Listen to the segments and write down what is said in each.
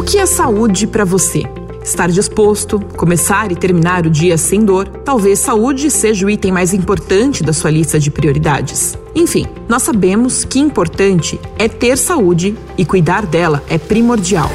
O que é saúde para você? Estar disposto, começar e terminar o dia sem dor, talvez saúde seja o item mais importante da sua lista de prioridades. Enfim, nós sabemos que importante é ter saúde e cuidar dela é primordial.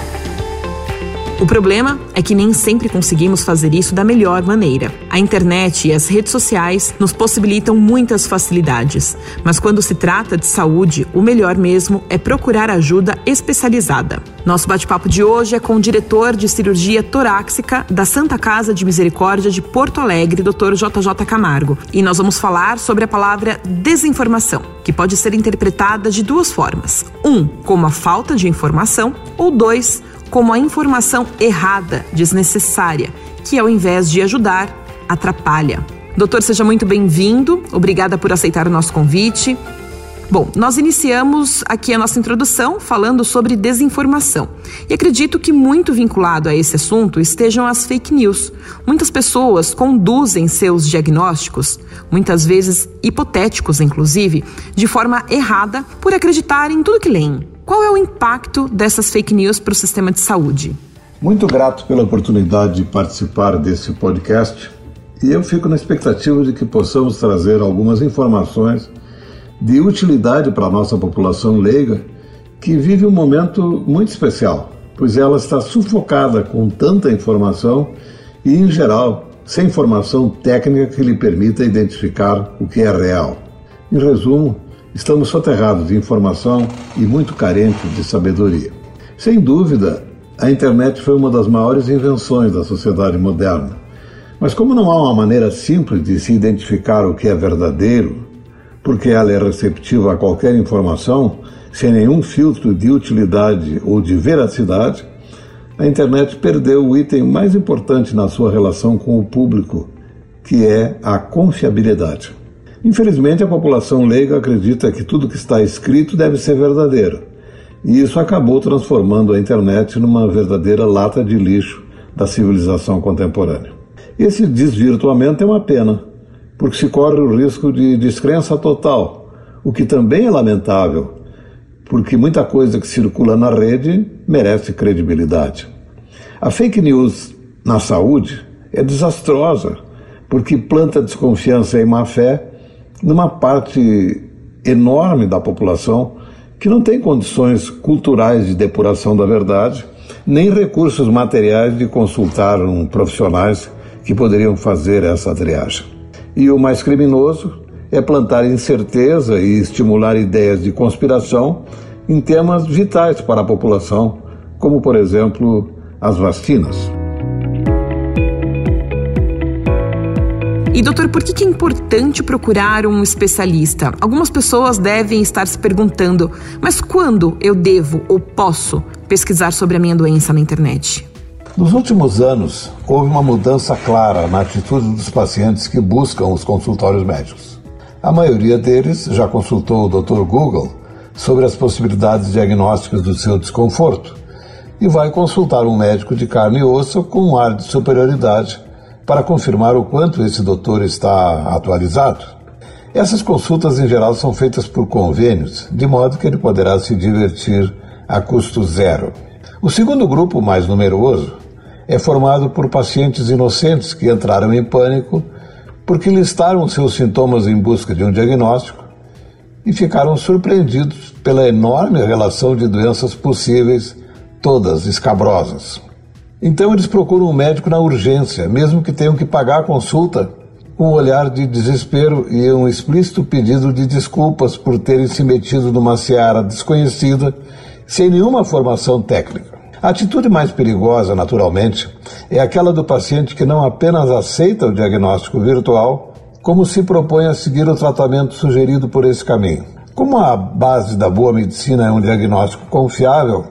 O problema é que nem sempre conseguimos fazer isso da melhor maneira. A internet e as redes sociais nos possibilitam muitas facilidades, mas quando se trata de saúde, o melhor mesmo é procurar ajuda especializada. Nosso bate-papo de hoje é com o diretor de cirurgia torácica da Santa Casa de Misericórdia de Porto Alegre, Dr. JJ Camargo, e nós vamos falar sobre a palavra desinformação, que pode ser interpretada de duas formas: um, como a falta de informação, ou dois, como a informação errada, desnecessária, que ao invés de ajudar, atrapalha. Doutor, seja muito bem-vindo. Obrigada por aceitar o nosso convite. Bom, nós iniciamos aqui a nossa introdução falando sobre desinformação. E acredito que muito vinculado a esse assunto estejam as fake news. Muitas pessoas conduzem seus diagnósticos, muitas vezes hipotéticos inclusive, de forma errada por acreditar em tudo que leem. Qual é o impacto dessas fake news para o sistema de saúde? Muito grato pela oportunidade de participar desse podcast e eu fico na expectativa de que possamos trazer algumas informações de utilidade para a nossa população leiga que vive um momento muito especial, pois ela está sufocada com tanta informação e, em geral, sem informação técnica que lhe permita identificar o que é real. Em resumo, Estamos soterrados de informação e muito carentes de sabedoria. Sem dúvida, a internet foi uma das maiores invenções da sociedade moderna. Mas, como não há uma maneira simples de se identificar o que é verdadeiro, porque ela é receptiva a qualquer informação, sem nenhum filtro de utilidade ou de veracidade, a internet perdeu o item mais importante na sua relação com o público, que é a confiabilidade. Infelizmente, a população leiga acredita que tudo que está escrito deve ser verdadeiro. E isso acabou transformando a internet numa verdadeira lata de lixo da civilização contemporânea. Esse desvirtuamento é uma pena, porque se corre o risco de descrença total, o que também é lamentável, porque muita coisa que circula na rede merece credibilidade. A fake news na saúde é desastrosa, porque planta desconfiança e má fé numa parte enorme da população que não tem condições culturais de depuração da verdade, nem recursos materiais de consultar um profissionais que poderiam fazer essa triagem. E o mais criminoso é plantar incerteza e estimular ideias de conspiração em temas vitais para a população, como, por exemplo, as vacinas. E doutor, por que é importante procurar um especialista? Algumas pessoas devem estar se perguntando, mas quando eu devo ou posso pesquisar sobre a minha doença na internet? Nos últimos anos, houve uma mudança clara na atitude dos pacientes que buscam os consultórios médicos. A maioria deles já consultou o Dr. Google sobre as possibilidades diagnósticas do seu desconforto e vai consultar um médico de carne e osso com um ar de superioridade para confirmar o quanto esse doutor está atualizado. Essas consultas em geral são feitas por convênios, de modo que ele poderá se divertir a custo zero. O segundo grupo, mais numeroso, é formado por pacientes inocentes que entraram em pânico porque listaram seus sintomas em busca de um diagnóstico e ficaram surpreendidos pela enorme relação de doenças possíveis, todas escabrosas. Então eles procuram um médico na urgência, mesmo que tenham que pagar a consulta, um olhar de desespero e um explícito pedido de desculpas por terem se metido numa seara desconhecida, sem nenhuma formação técnica. A atitude mais perigosa, naturalmente, é aquela do paciente que não apenas aceita o diagnóstico virtual, como se propõe a seguir o tratamento sugerido por esse caminho. Como a base da boa medicina é um diagnóstico confiável,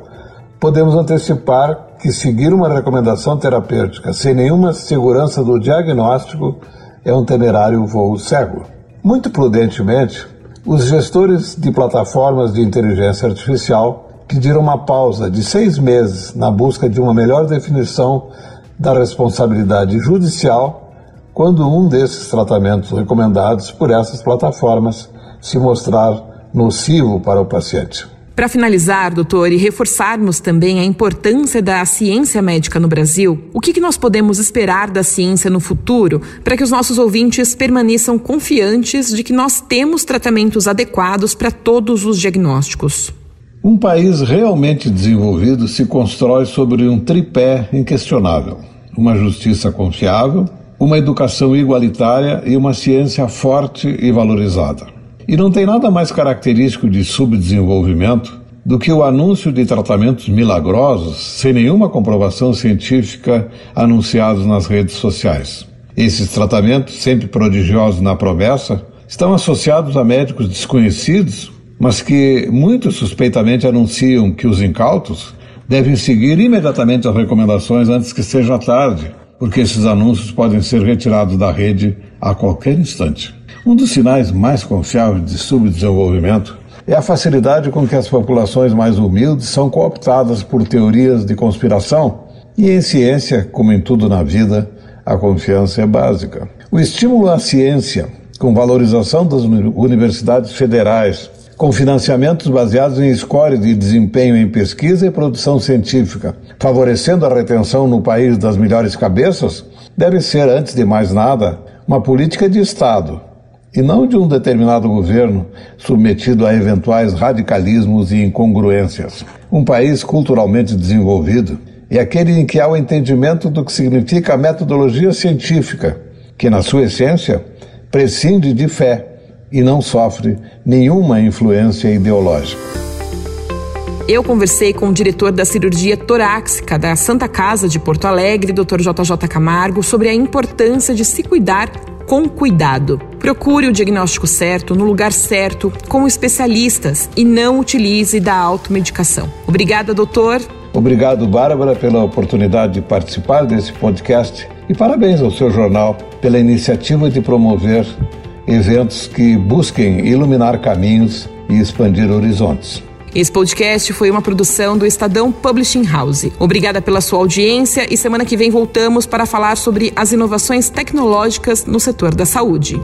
podemos antecipar que seguir uma recomendação terapêutica sem nenhuma segurança do diagnóstico é um temerário voo cego. Muito prudentemente, os gestores de plataformas de inteligência artificial pediram uma pausa de seis meses na busca de uma melhor definição da responsabilidade judicial quando um desses tratamentos recomendados por essas plataformas se mostrar nocivo para o paciente. Para finalizar, doutor, e reforçarmos também a importância da ciência médica no Brasil, o que, que nós podemos esperar da ciência no futuro para que os nossos ouvintes permaneçam confiantes de que nós temos tratamentos adequados para todos os diagnósticos? Um país realmente desenvolvido se constrói sobre um tripé inquestionável: uma justiça confiável, uma educação igualitária e uma ciência forte e valorizada. E não tem nada mais característico de subdesenvolvimento do que o anúncio de tratamentos milagrosos sem nenhuma comprovação científica anunciados nas redes sociais. Esses tratamentos, sempre prodigiosos na promessa, estão associados a médicos desconhecidos, mas que muitos suspeitamente anunciam que os incautos devem seguir imediatamente as recomendações antes que seja tarde, porque esses anúncios podem ser retirados da rede a qualquer instante. Um dos sinais mais confiáveis de subdesenvolvimento é a facilidade com que as populações mais humildes são cooptadas por teorias de conspiração. E em ciência, como em tudo na vida, a confiança é básica. O estímulo à ciência, com valorização das universidades federais, com financiamentos baseados em score de desempenho em pesquisa e produção científica, favorecendo a retenção no país das melhores cabeças, deve ser, antes de mais nada, uma política de Estado e não de um determinado governo submetido a eventuais radicalismos e incongruências. Um país culturalmente desenvolvido é aquele em que há o entendimento do que significa a metodologia científica, que, na sua essência, prescinde de fé e não sofre nenhuma influência ideológica. Eu conversei com o diretor da cirurgia torácica da Santa Casa de Porto Alegre, Dr. JJ Camargo, sobre a importância de se cuidar com cuidado. Procure o diagnóstico certo, no lugar certo, com especialistas e não utilize da automedicação. Obrigada, doutor. Obrigado, Bárbara, pela oportunidade de participar desse podcast e parabéns ao seu jornal pela iniciativa de promover eventos que busquem iluminar caminhos e expandir horizontes. Esse podcast foi uma produção do Estadão Publishing House. Obrigada pela sua audiência e semana que vem voltamos para falar sobre as inovações tecnológicas no setor da saúde.